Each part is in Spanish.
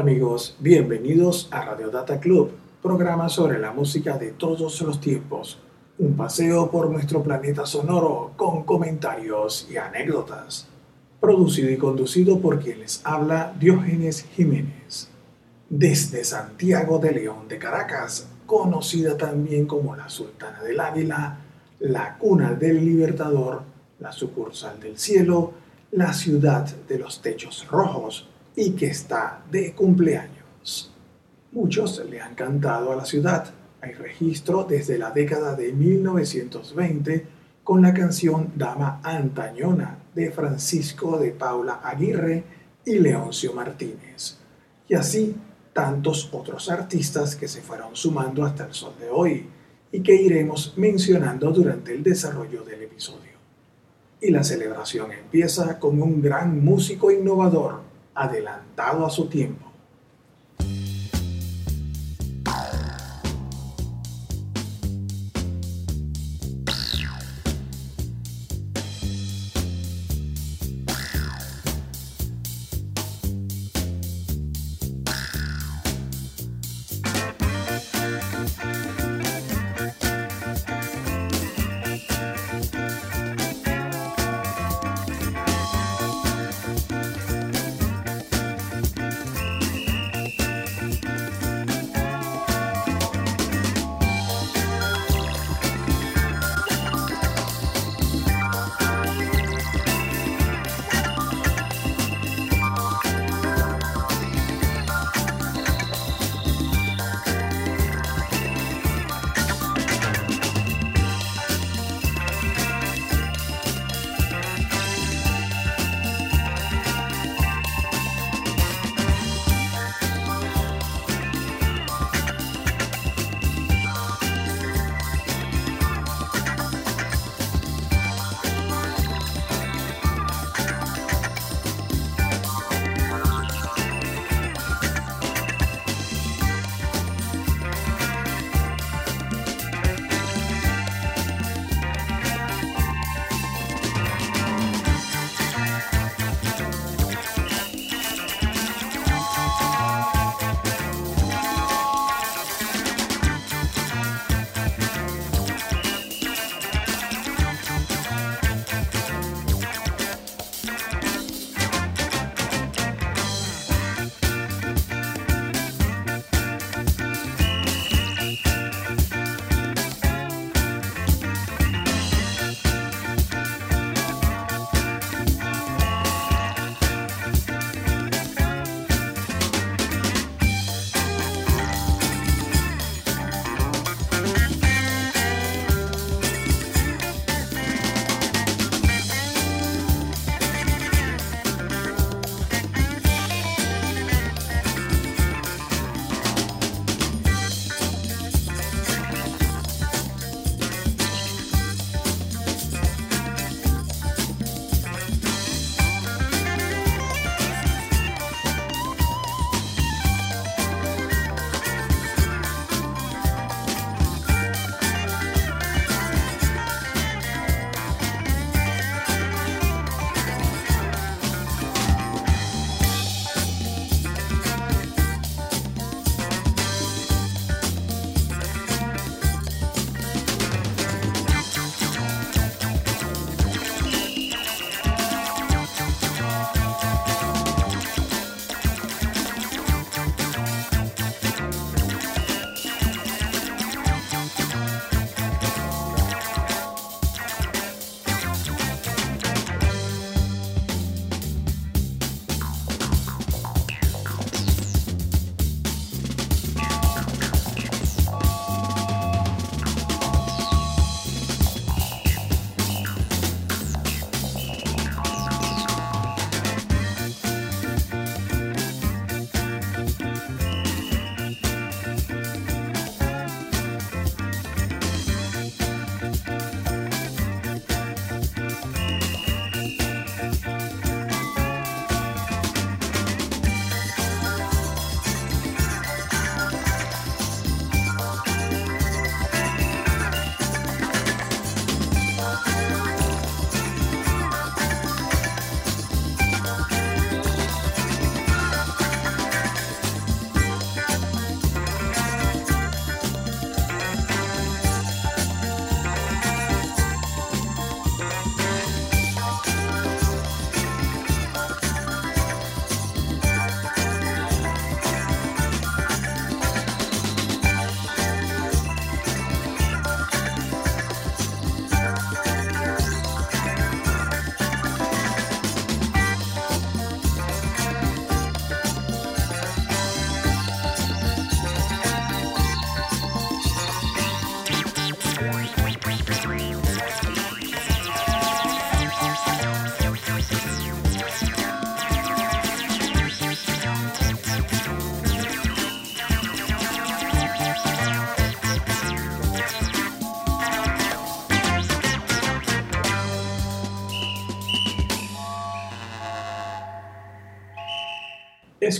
Amigos, bienvenidos a Radio Data Club, programa sobre la música de todos los tiempos. Un paseo por nuestro planeta sonoro con comentarios y anécdotas. Producido y conducido por quien les habla Diógenes Jiménez. Desde Santiago de León de Caracas, conocida también como la Sultana del Águila, la cuna del Libertador, la sucursal del cielo, la ciudad de los techos rojos, y que está de cumpleaños. Muchos le han cantado a la ciudad. Hay registro desde la década de 1920 con la canción Dama Antañona de Francisco de Paula Aguirre y Leoncio Martínez. Y así tantos otros artistas que se fueron sumando hasta el sol de hoy y que iremos mencionando durante el desarrollo del episodio. Y la celebración empieza con un gran músico innovador adelantado a su tiempo.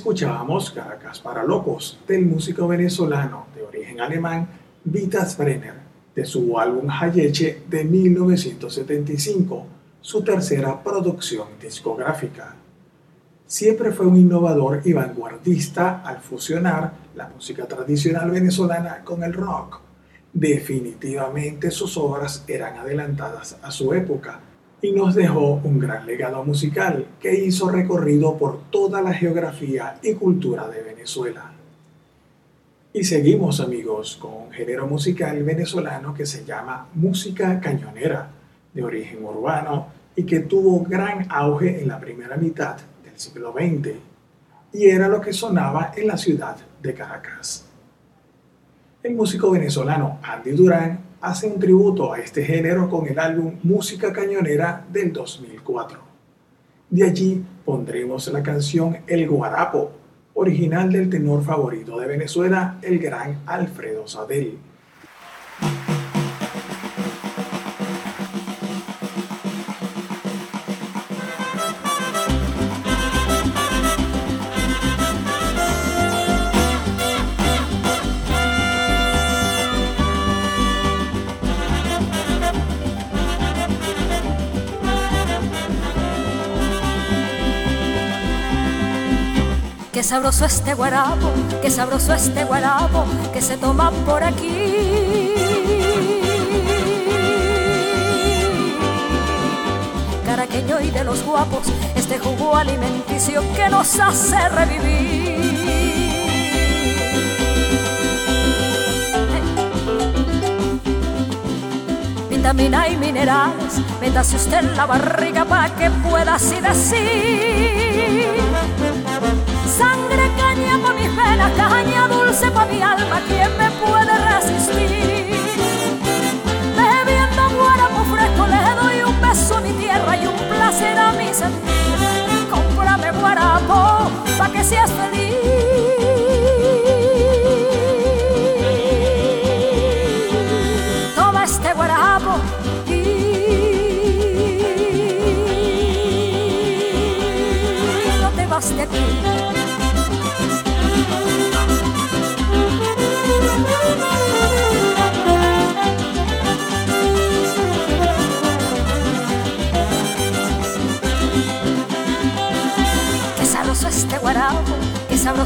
Escuchábamos Caracas para Locos del músico venezolano de origen alemán Vitas Brenner de su álbum Hayeche de 1975, su tercera producción discográfica. Siempre fue un innovador y vanguardista al fusionar la música tradicional venezolana con el rock. Definitivamente sus obras eran adelantadas a su época y nos dejó un gran legado musical que hizo recorrido por toda la geografía y cultura de Venezuela. Y seguimos amigos con un género musical venezolano que se llama música cañonera, de origen urbano y que tuvo gran auge en la primera mitad del siglo XX, y era lo que sonaba en la ciudad de Caracas. El músico venezolano Andy Durán hace un tributo a este género con el álbum Música Cañonera del 2004. De allí pondremos la canción El Guarapo, original del tenor favorito de Venezuela, el gran Alfredo Sadel. Qué sabroso este guarapo, qué sabroso este guarapo que se toma por aquí. Caraqueño y de los guapos, este jugo alimenticio que nos hace revivir. Vitamina y minerales, métase usted en la barriga para que pueda así decir Sangre caña pa' mis venas, caña dulce pa' mi alma, ¿quién me puede resistir? Bebiendo guarapo fresco le doy un beso a mi tierra y un placer a mi sentir. Cómprame guarapo pa' que seas feliz. Este de aquí.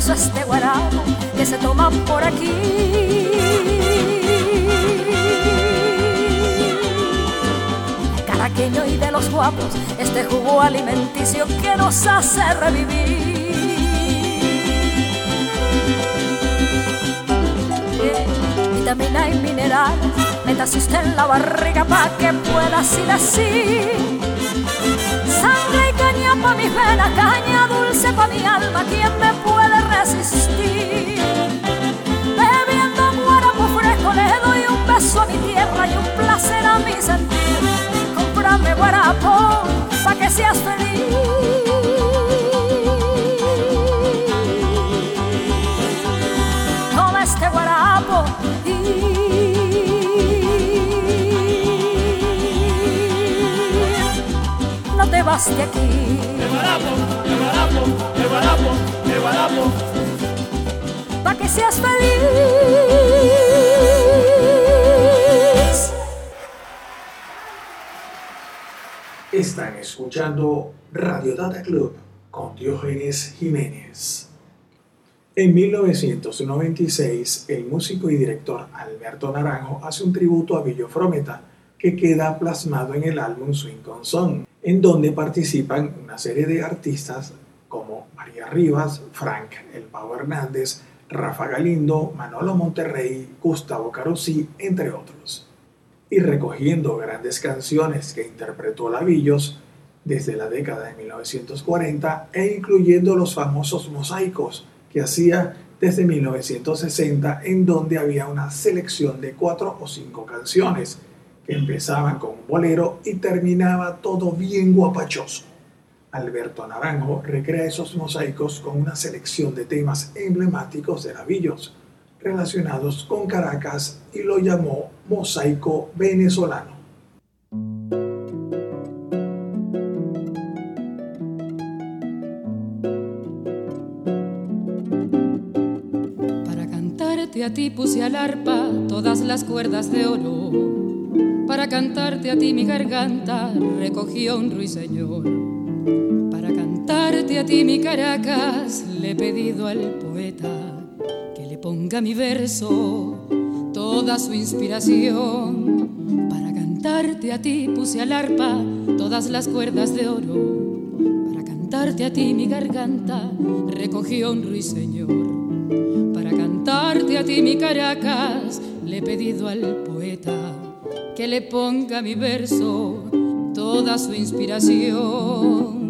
Sabroso este guarapo que se toma por aquí. Caraqueño y de los guapos, este jugo alimenticio que nos hace revivir. vitamina y minerales, métase usted en la barriga pa' que pueda así decir pa' mis venas, caña dulce pa' mi alma, ¿quién me puede resistir? Bebiendo guarapo fresco le doy un beso a mi tierra y un placer a mi sentir. Cómprame guarapo pa' que seas feliz. Toma este guarapo vas de aquí. El guarapo, el guarapo, el guarapo, el guarapo. Pa' que seas feliz. Están escuchando Radio Data Club con Diógenes Jiménez. En 1996, el músico y director Alberto Naranjo hace un tributo a Villo Frometa que queda plasmado en el álbum Swing con Son en donde participan una serie de artistas como María Rivas, Frank El Pau Hernández, Rafa Galindo, Manolo Monterrey, Gustavo Carosí, entre otros. Y recogiendo grandes canciones que interpretó Lavillos desde la década de 1940 e incluyendo los famosos mosaicos que hacía desde 1960 en donde había una selección de cuatro o cinco canciones Empezaba con un bolero y terminaba todo bien guapachoso. Alberto Naranjo recrea esos mosaicos con una selección de temas emblemáticos de Navillos relacionados con Caracas y lo llamó mosaico venezolano. Para cantarte a ti puse al arpa todas las cuerdas de oro para cantarte a ti mi garganta recogió un ruiseñor. Para cantarte a ti mi Caracas le he pedido al poeta que le ponga mi verso toda su inspiración. Para cantarte a ti puse al arpa todas las cuerdas de oro. Para cantarte a ti mi garganta recogió un ruiseñor cantarte a ti mi Caracas, le he pedido al poeta que le ponga mi verso toda su inspiración.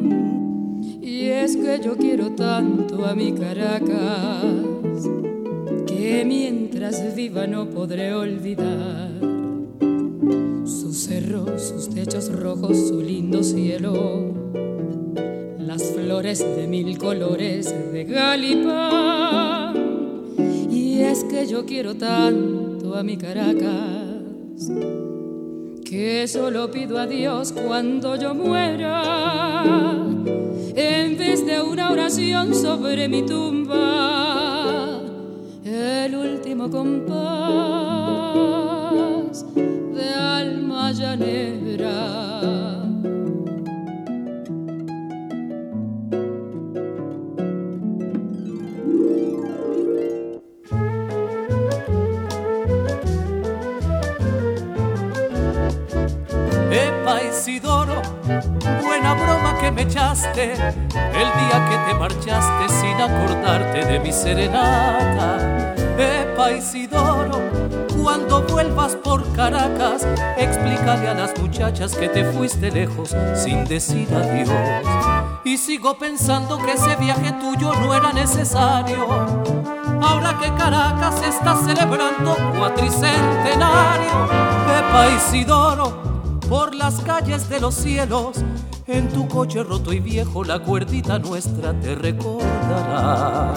Y es que yo quiero tanto a mi Caracas que mientras viva no podré olvidar sus cerros, sus techos rojos, su lindo cielo, las flores de mil colores de Galipán es que yo quiero tanto a mi Caracas que solo pido a Dios cuando yo muera, en vez de una oración sobre mi tumba, el último compás de alma llanera. El día que te marchaste sin acordarte de mi serenata. Epa Isidoro, cuando vuelvas por Caracas, explícale a las muchachas que te fuiste lejos sin decir adiós. Y sigo pensando que ese viaje tuyo no era necesario. Ahora que Caracas está celebrando cuatricentenario, Epa Isidoro, por las calles de los cielos en tu coche roto y viejo la cuerdita nuestra te recordará.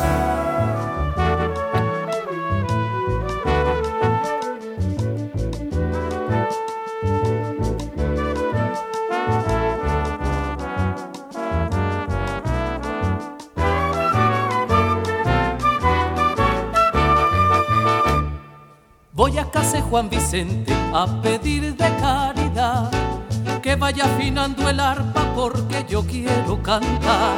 Voy a casa Juan Vicente a pedir de caridad que vaya afinando el arpa porque yo quiero cantar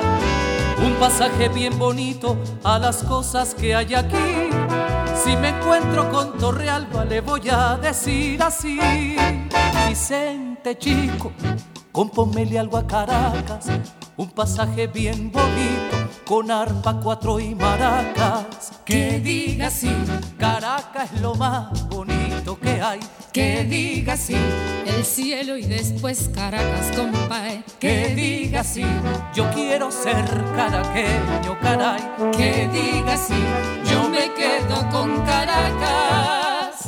un pasaje bien bonito a las cosas que hay aquí. Si me encuentro con Torrealba le voy a decir así, Vicente chico, compónmele algo a Caracas, un pasaje bien bonito con arpa, cuatro y maracas. Que diga así, Caracas es lo más bonito que hay. Que diga así, el cielo y después Caracas, compadre. Que diga así, yo quiero ser caraqueño, caray. Que diga así, yo me quedo con Caracas.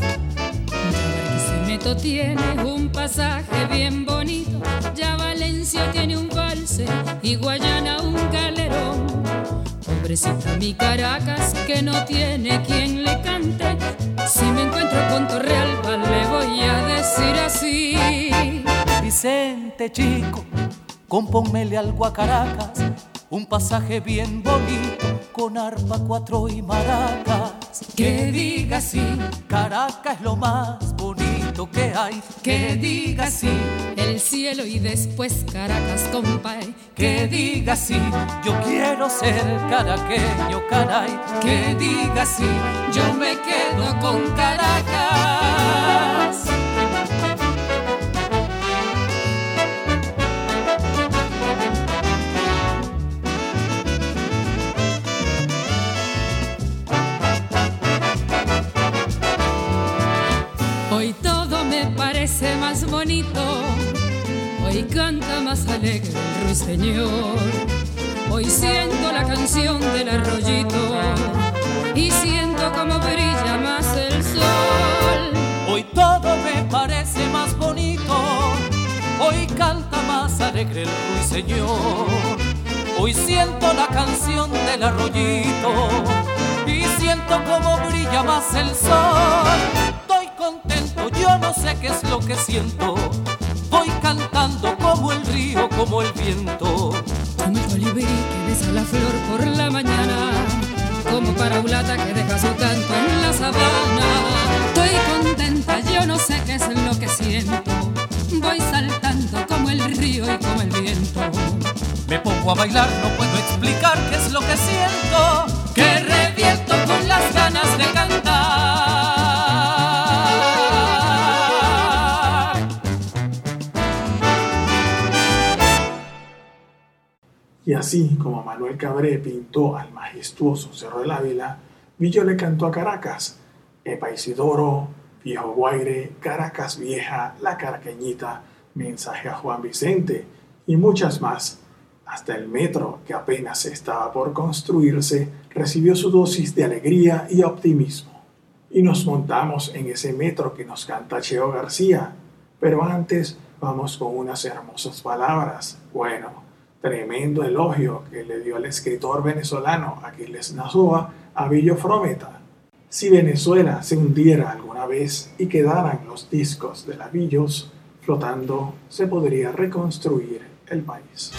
Meto tiene un pasaje bien bonito, ya Valencia tiene un valse y Guayana un galerón. Pobrecita mi Caracas que no tiene quien le cante. Chico, compónmele algo a Caracas, un pasaje bien bonito con arpa, cuatro y maracas. Que diga así, Caracas es lo más bonito que hay. Que diga así, el cielo y después Caracas, compay. Que diga así, yo quiero ser caraqueño, caray. Que diga así, yo me quedo con Caracas. Bonito, hoy canta más alegre el ruiseñor. Hoy siento la canción del arroyito y siento como brilla más el sol. Hoy todo me parece más bonito, hoy canta más alegre el ruiseñor. Hoy siento la canción del arroyito y siento como brilla más el sol yo no sé qué es lo que siento. Voy cantando como el río, como el viento. Como el colibrí que besa la flor por la mañana, como paraulata que deja su canto en la sabana. Estoy contenta, yo no sé qué es lo que siento. Voy saltando como el río y como el viento. Me pongo a bailar, no puedo explicar qué es lo que siento. Que reviento con las ganas de cantar. Y así como Manuel Cabré pintó al majestuoso Cerro del Ávila, Villo le cantó a Caracas, Epa Isidoro, Viejo Guaire, Caracas Vieja, La Caraqueñita, Mensaje a Juan Vicente y muchas más. Hasta el metro, que apenas estaba por construirse, recibió su dosis de alegría y optimismo. Y nos montamos en ese metro que nos canta Cheo García. Pero antes vamos con unas hermosas palabras. Bueno, tremendo elogio que le dio el escritor venezolano Aquiles Nazúa a Villo Frometa. Si Venezuela se hundiera alguna vez y quedaran los discos de lavillos flotando, se podría reconstruir el país.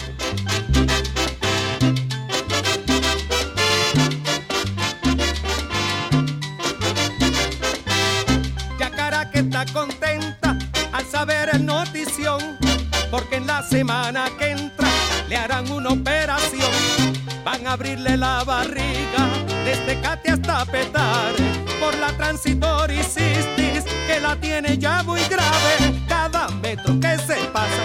Ya que está contenta al saber el notición, porque en la semana que entra le harán una operación. Van a abrirle la barriga desde Cate hasta Petar por la transitoricistis que la tiene ya muy grave. Cada metro que se pasa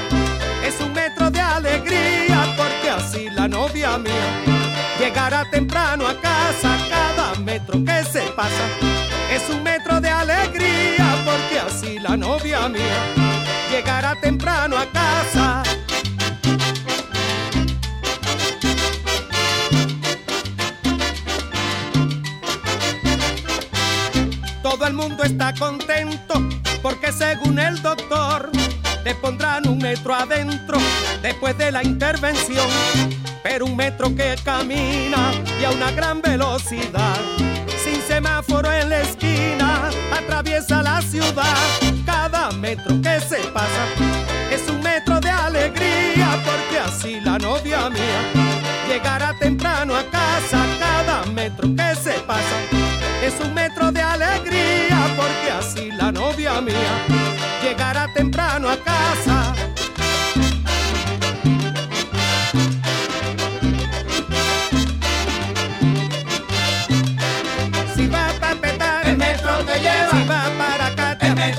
es un metro de alegría porque así la novia mía llegará temprano a casa. Cada metro que se pasa es un metro de alegría porque así la novia mía llegará temprano a casa. Mundo está contento porque según el doctor te pondrán un metro adentro después de la intervención. Pero un metro que camina y a una gran velocidad, sin semáforo en la esquina, atraviesa la ciudad. Cada metro que se pasa es un metro de alegría porque así la novia mía llegará temprano a casa. Cada metro que se pasa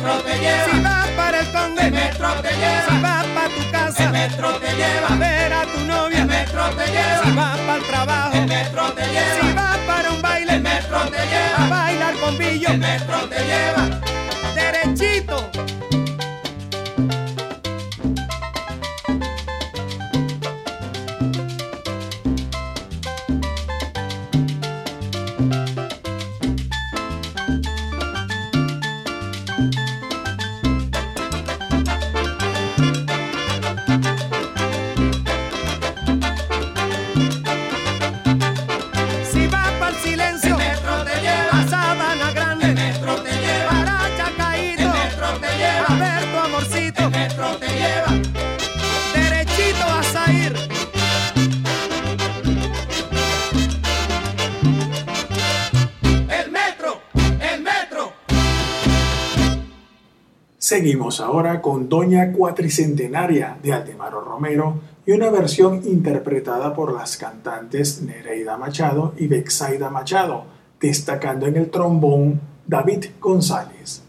metro te lleva. Si va para el conde, El metro te lleva. Si va para tu casa, El metro te lleva. a ver a tu novia. El metro te lleva. Si va para el trabajo, El metro te lleva. Si va para un baile, El metro te a lleva. bailar con billo, El metro te lleva. derechito. Seguimos ahora con Doña Cuatricentenaria de Aldemaro Romero y una versión interpretada por las cantantes Nereida Machado y Bexaida Machado, destacando en el trombón David González.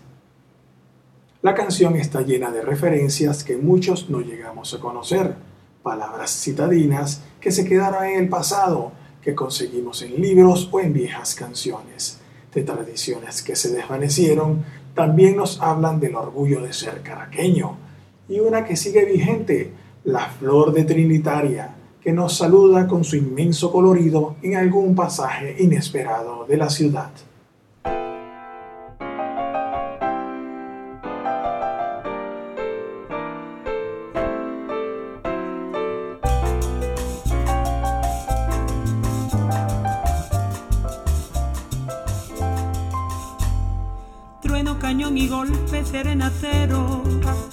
La canción está llena de referencias que muchos no llegamos a conocer, palabras citadinas que se quedaron en el pasado, que conseguimos en libros o en viejas canciones, de tradiciones que se desvanecieron, también nos hablan del orgullo de ser caraqueño, y una que sigue vigente, la flor de Trinitaria, que nos saluda con su inmenso colorido en algún pasaje inesperado de la ciudad. Serenatero.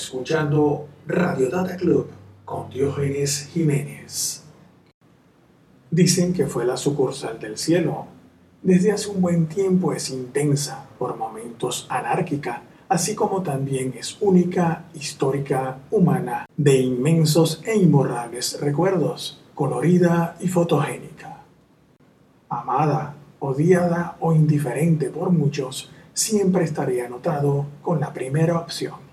Escuchando Radio Data Club con Diógenes Jiménez. Dicen que fue la sucursal del cielo. Desde hace un buen tiempo es intensa, por momentos anárquica, así como también es única, histórica, humana, de inmensos e imborrables recuerdos, colorida y fotogénica. Amada, odiada o indiferente por muchos, siempre estaría anotado con la primera opción.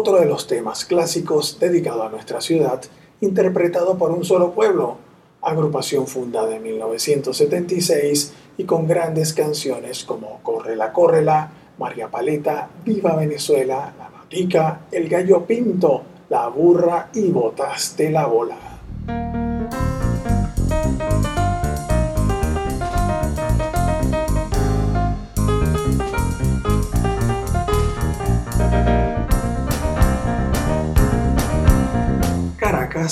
Otro de los temas clásicos dedicado a nuestra ciudad, interpretado por un solo pueblo, agrupación fundada en 1976 y con grandes canciones como Córrela, Córrela, María Paleta, Viva Venezuela, La Matica, El Gallo Pinto, La Burra y Botaste la Bola.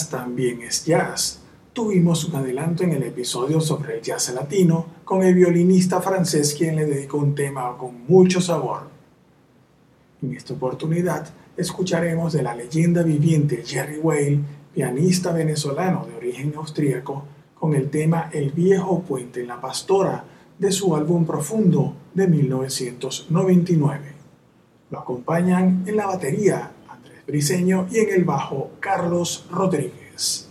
También es jazz. Tuvimos un adelanto en el episodio sobre el jazz latino con el violinista francés quien le dedicó un tema con mucho sabor. En esta oportunidad escucharemos de la leyenda viviente Jerry Whale, pianista venezolano de origen austríaco, con el tema El viejo puente en la pastora de su álbum Profundo de 1999. Lo acompañan en la batería Briseño y en el bajo Carlos Rodríguez.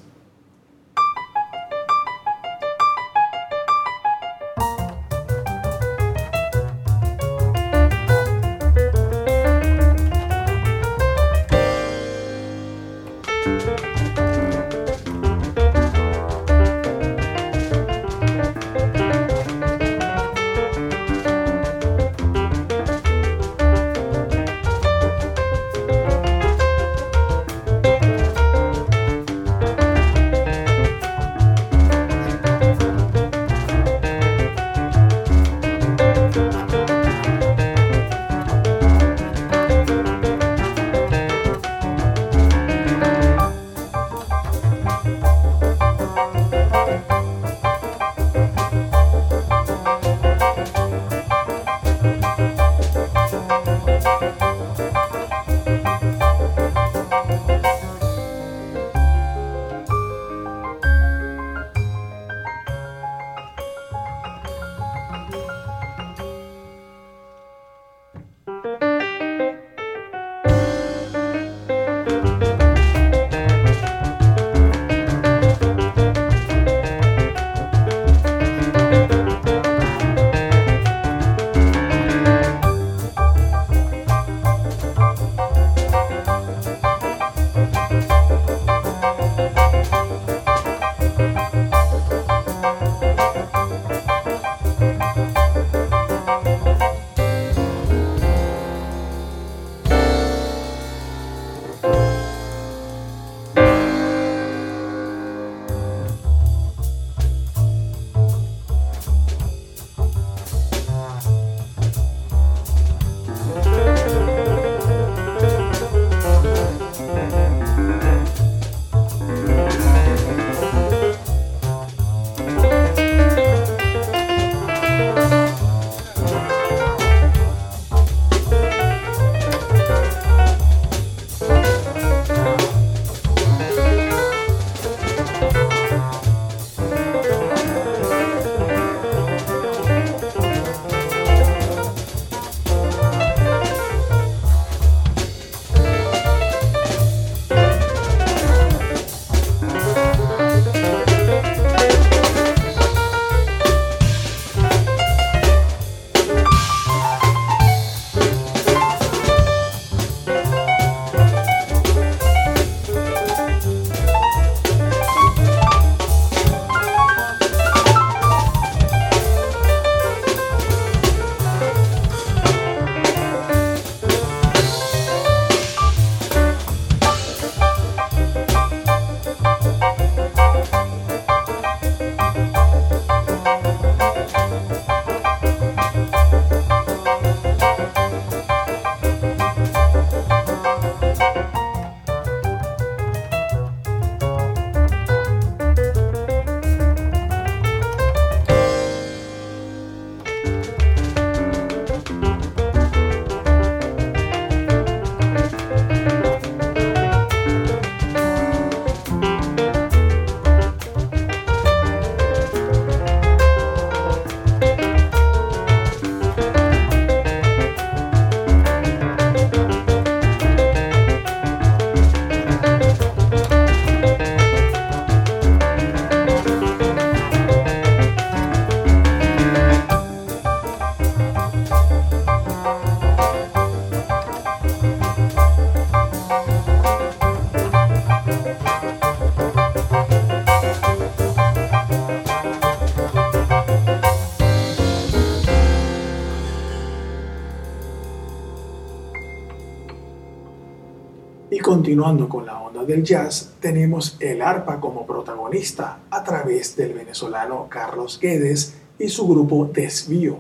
Continuando con la onda del jazz, tenemos el arpa como protagonista a través del venezolano Carlos Guedes y su grupo Desvío.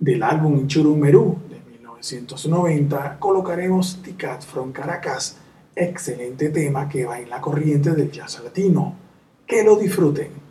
Del álbum Churumerú de 1990 colocaremos Ticat from Caracas, excelente tema que va en la corriente del jazz latino. Que lo disfruten.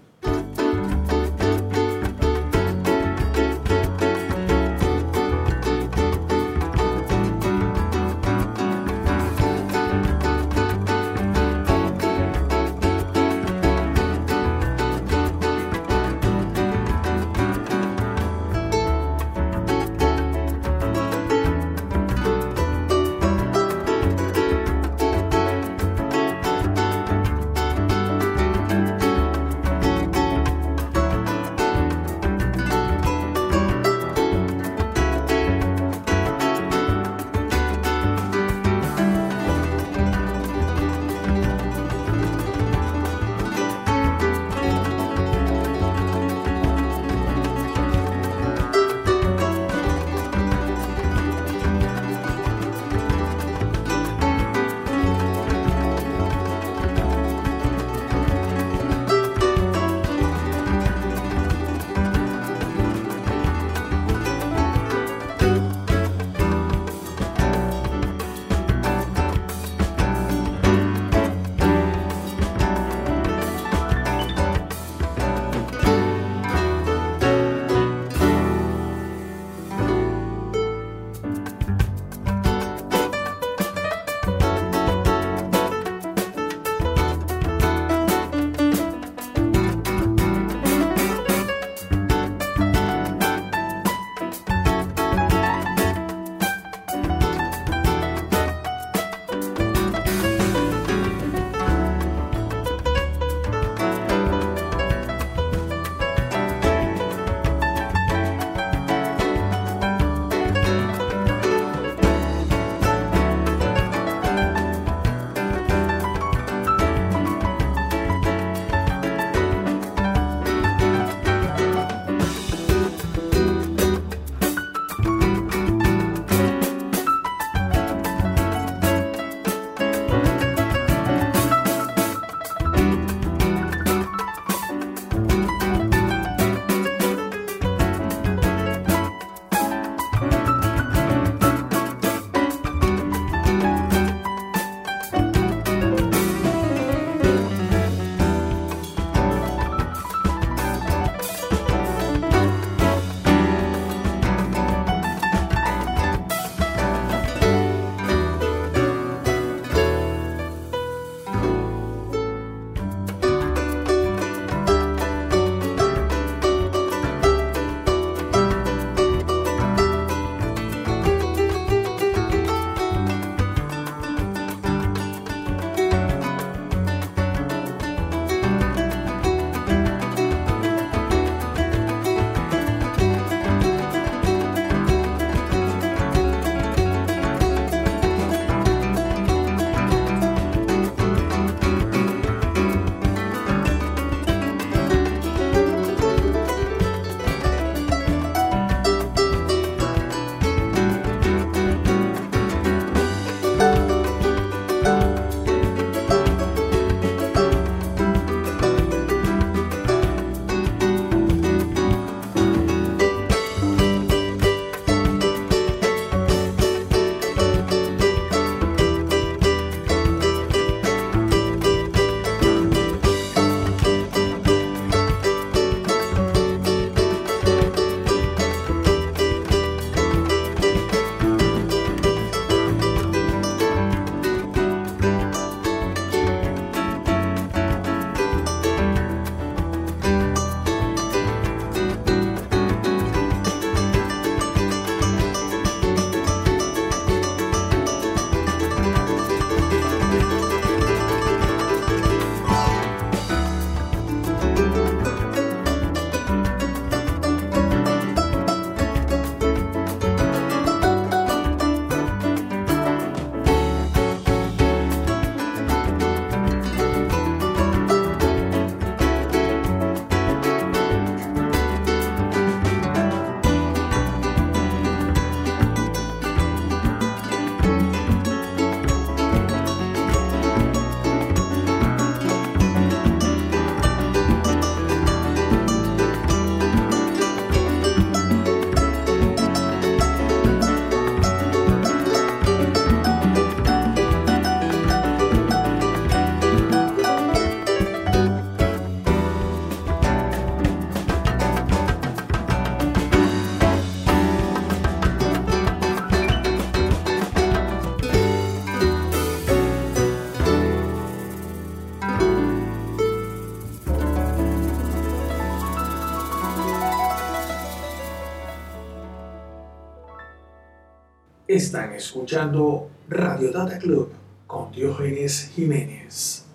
Escuchando Radio Data Club con Diógenes Jiménez.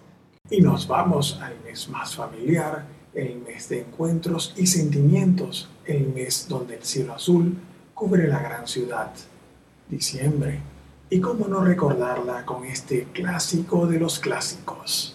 Y nos vamos al mes más familiar, el mes de encuentros y sentimientos, el mes donde el cielo azul cubre la gran ciudad, diciembre. Y cómo no recordarla con este clásico de los clásicos.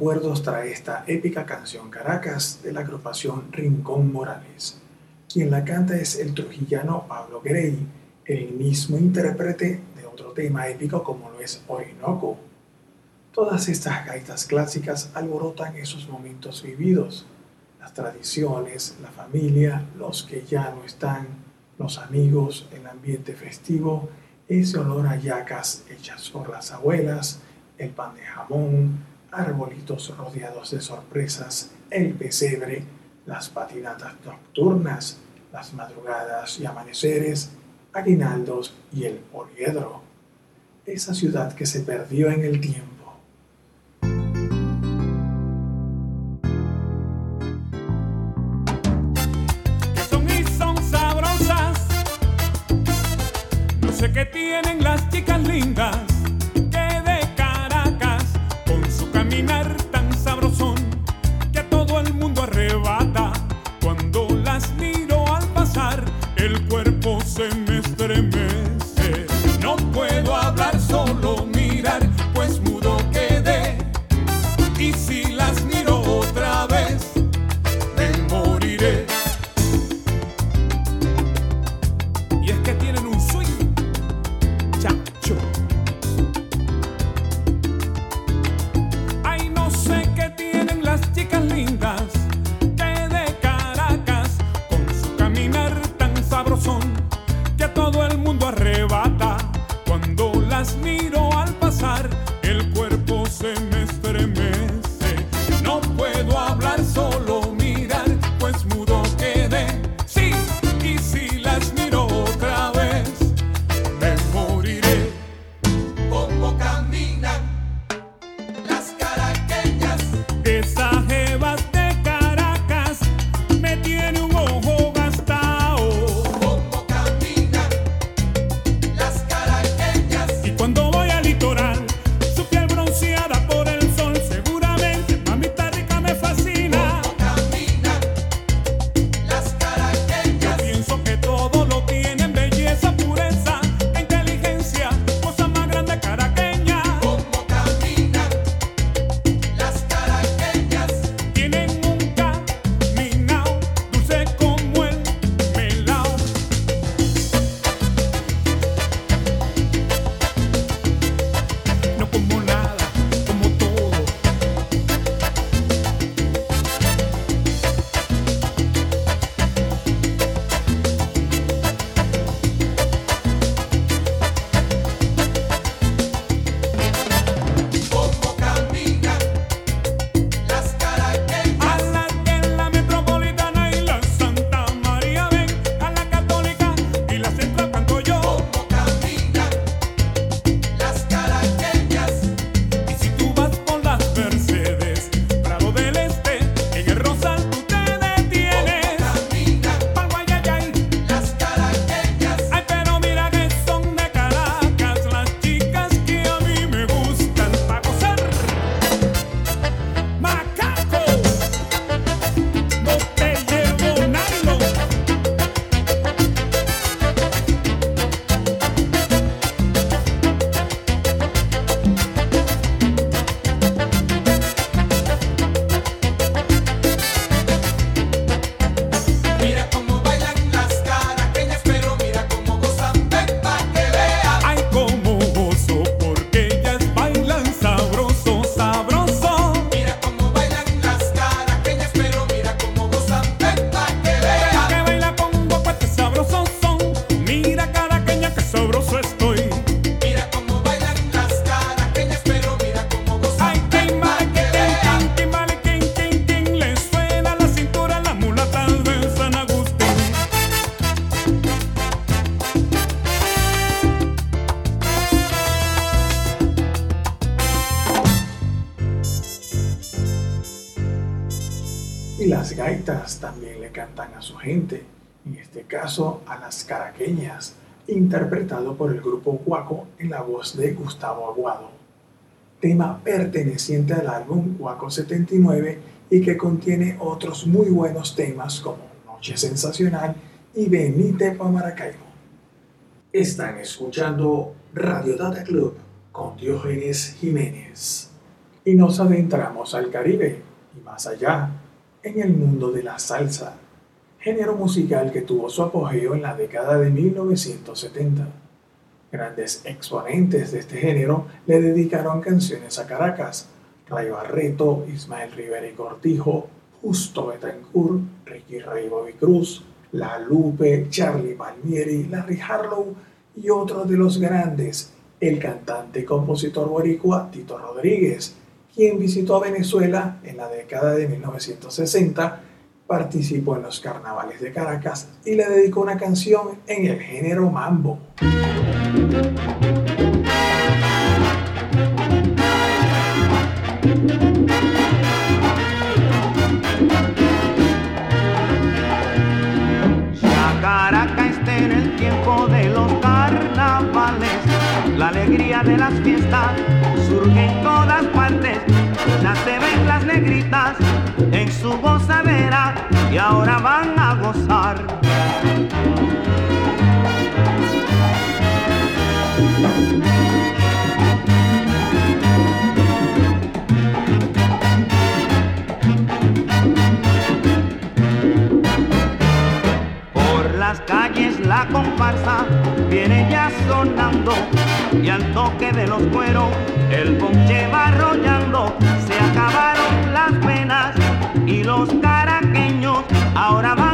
Recuerdos trae esta épica canción Caracas de la agrupación Rincón Morales. Quien la canta es el trujillano Pablo Grey, el mismo intérprete de otro tema épico como lo es Orinoco. Todas estas gaitas clásicas alborotan esos momentos vividos, las tradiciones, la familia, los que ya no están, los amigos, el ambiente festivo, ese olor a yacas hechas por las abuelas, el pan de jamón, arbolitos rodeados de sorpresas, el pesebre, las patinatas nocturnas, las madrugadas y amaneceres, aguinaldos y el poliedro. Esa ciudad que se perdió en el tiempo. que tienen las chicas lindas cantan a su gente, en este caso a las caraqueñas, interpretado por el grupo Guaco en la voz de Gustavo Aguado. Tema perteneciente al álbum Guaco 79 y que contiene otros muy buenos temas como Noche Sensacional y Venite pa' Maracaibo. Están escuchando Radio Data Club con Diógenes Jiménez. y nos adentramos al Caribe y más allá, en el mundo de la salsa, género musical que tuvo su apogeo en la década de 1970. Grandes exponentes de este género le dedicaron canciones a Caracas, Ray Barreto, Ismael Rivera y Cortijo, Justo Betancourt, Ricky Ray Bobby Cruz, La Lupe, Charlie Palmieri, Larry Harlow y otro de los grandes, el cantante y compositor boricua Tito Rodríguez, quien visitó a Venezuela en la década de 1960, participó en los carnavales de Caracas y le dedicó una canción en el género mambo. Ya Caracas en el tiempo de los carnavales, la alegría de las fiestas surge en todas partes, ya se las negritas en su gozadera y ahora van a gozar. Por las calles la comparsa viene ya sonando y al toque de los cueros el ponche va arrollando. Y los caraqueños ahora van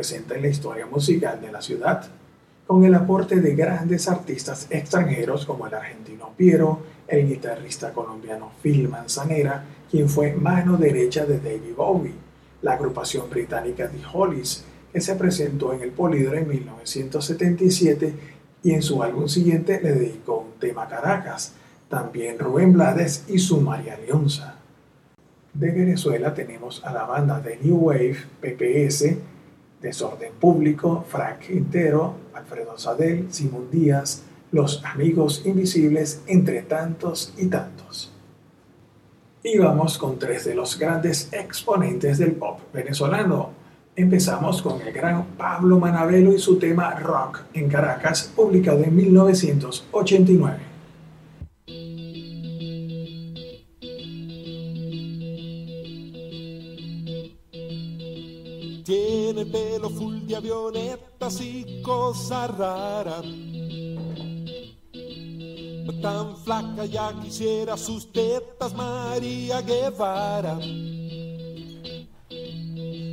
presente en la historia musical de la ciudad, con el aporte de grandes artistas extranjeros como el argentino Piero, el guitarrista colombiano Phil Manzanera, quien fue mano derecha de David Bowie, la agrupación británica The Hollies, que se presentó en el Polidro en 1977 y en su álbum siguiente le dedicó un tema Caracas, también Rubén Blades y su María Leonza. De Venezuela tenemos a la banda de New Wave, PPS, Desorden Público, Frank Quintero, Alfredo Sadel, Simón Díaz, Los Amigos Invisibles, entre tantos y tantos. Y vamos con tres de los grandes exponentes del pop venezolano. Empezamos con el gran Pablo Manabelo y su tema Rock en Caracas, publicado en 1989. Tiene pelo full de avionetas y cosas raras. Tan flaca ya quisiera sus tetas María Guevara.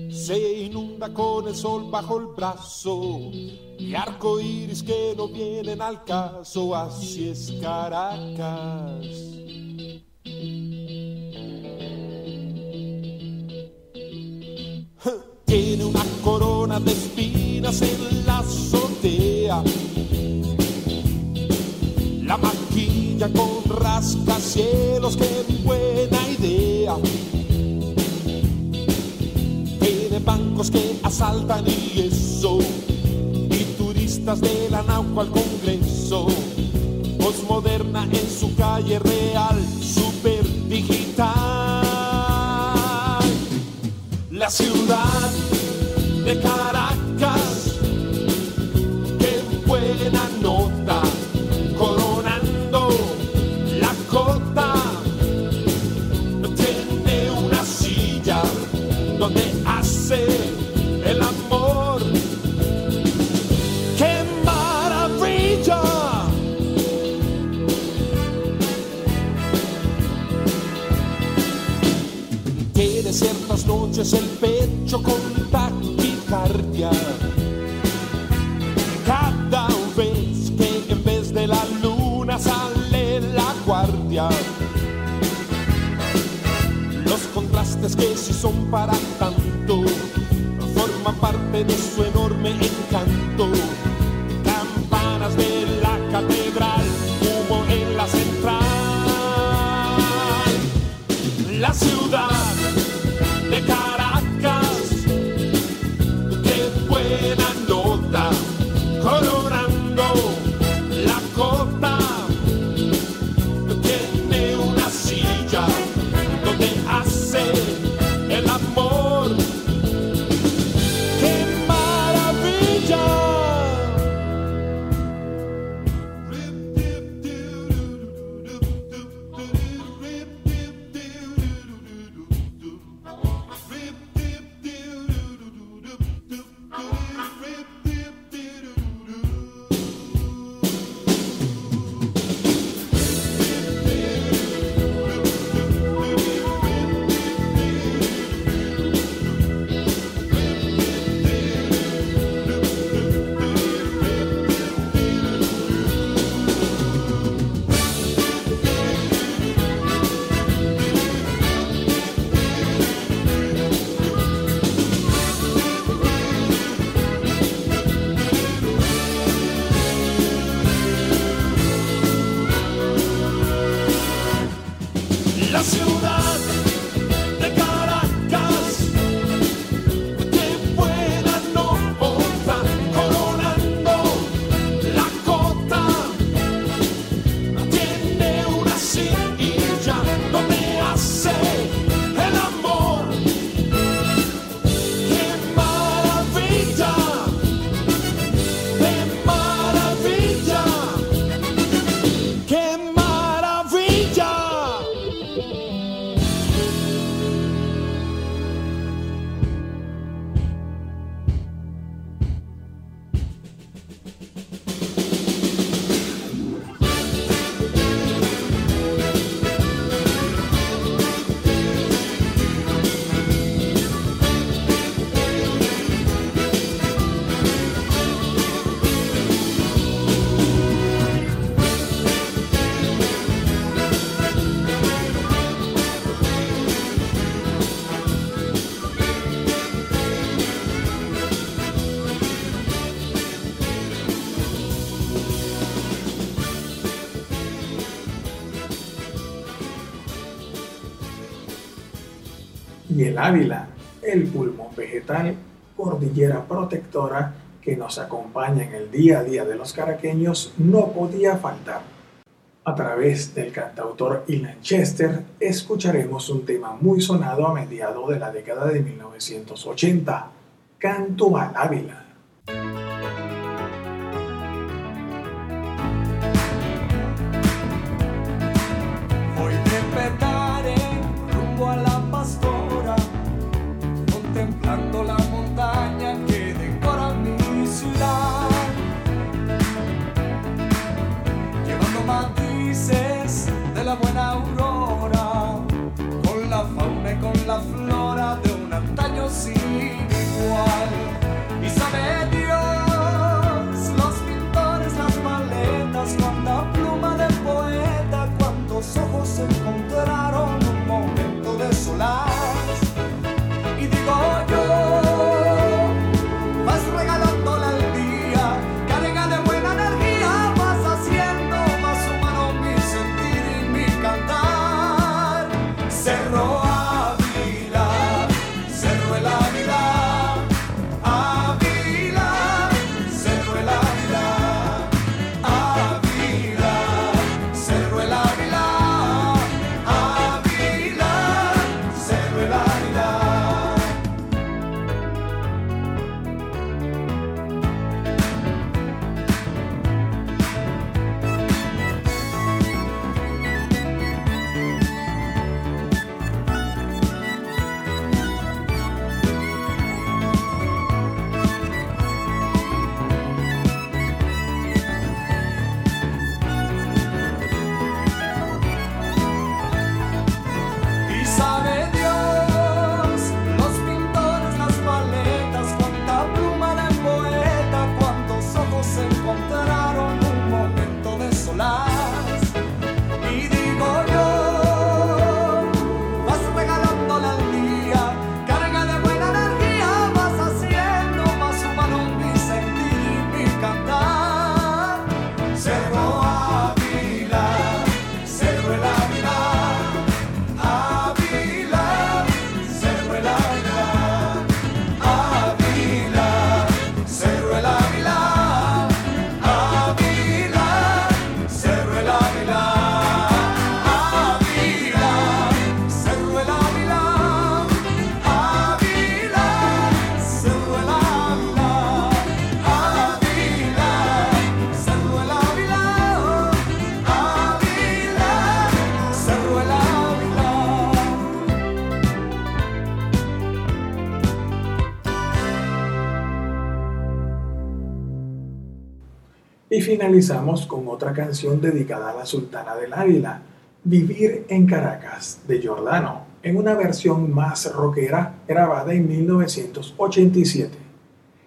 Se inunda con el sol bajo el brazo y arco iris que no vienen al caso. Así es Caracas. Tiene una corona de espinas en la azotea. La maquilla con rascacielos, qué buena idea. Tiene bancos que asaltan y eso. Y turistas de la Nauco al Congreso. Postmoderna en su calle real, super digital. La ciudad de Caracas, el Ávila, el pulmón vegetal, cordillera protectora que nos acompaña en el día a día de los caraqueños, no podía faltar. A través del cantautor Ilan Chester escucharemos un tema muy sonado a mediados de la década de 1980, Canto al Ávila. see one. finalizamos con otra canción dedicada a la Sultana del Águila, Vivir en Caracas, de Giordano, en una versión más rockera grabada en 1987.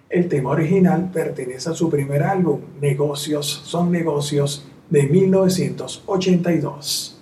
El tema original pertenece a su primer álbum, Negocios son negocios, de 1982.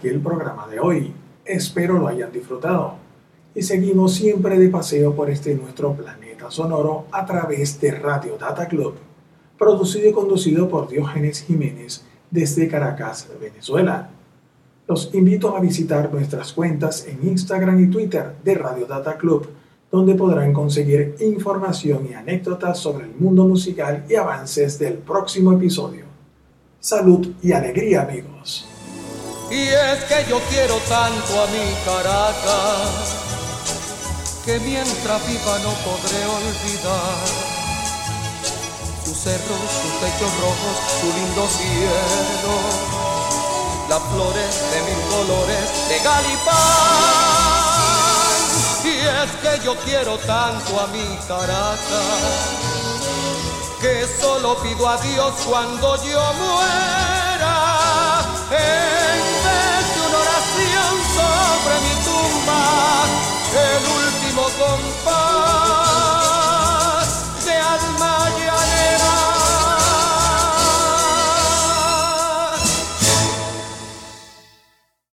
Aquí el programa de hoy. Espero lo hayan disfrutado. Y seguimos siempre de paseo por este nuestro planeta sonoro a través de Radio Data Club, producido y conducido por Diógenes Jiménez desde Caracas, Venezuela. Los invito a visitar nuestras cuentas en Instagram y Twitter de Radio Data Club, donde podrán conseguir información y anécdotas sobre el mundo musical y avances del próximo episodio. Salud y alegría amigos. Y es que yo quiero tanto a mi Caracas que mientras viva no podré olvidar sus cerros, sus techos rojos, su lindo cielo, las flores de mil colores de Galipán. Y es que yo quiero tanto a mi Caracas que solo pido a Dios cuando yo muera.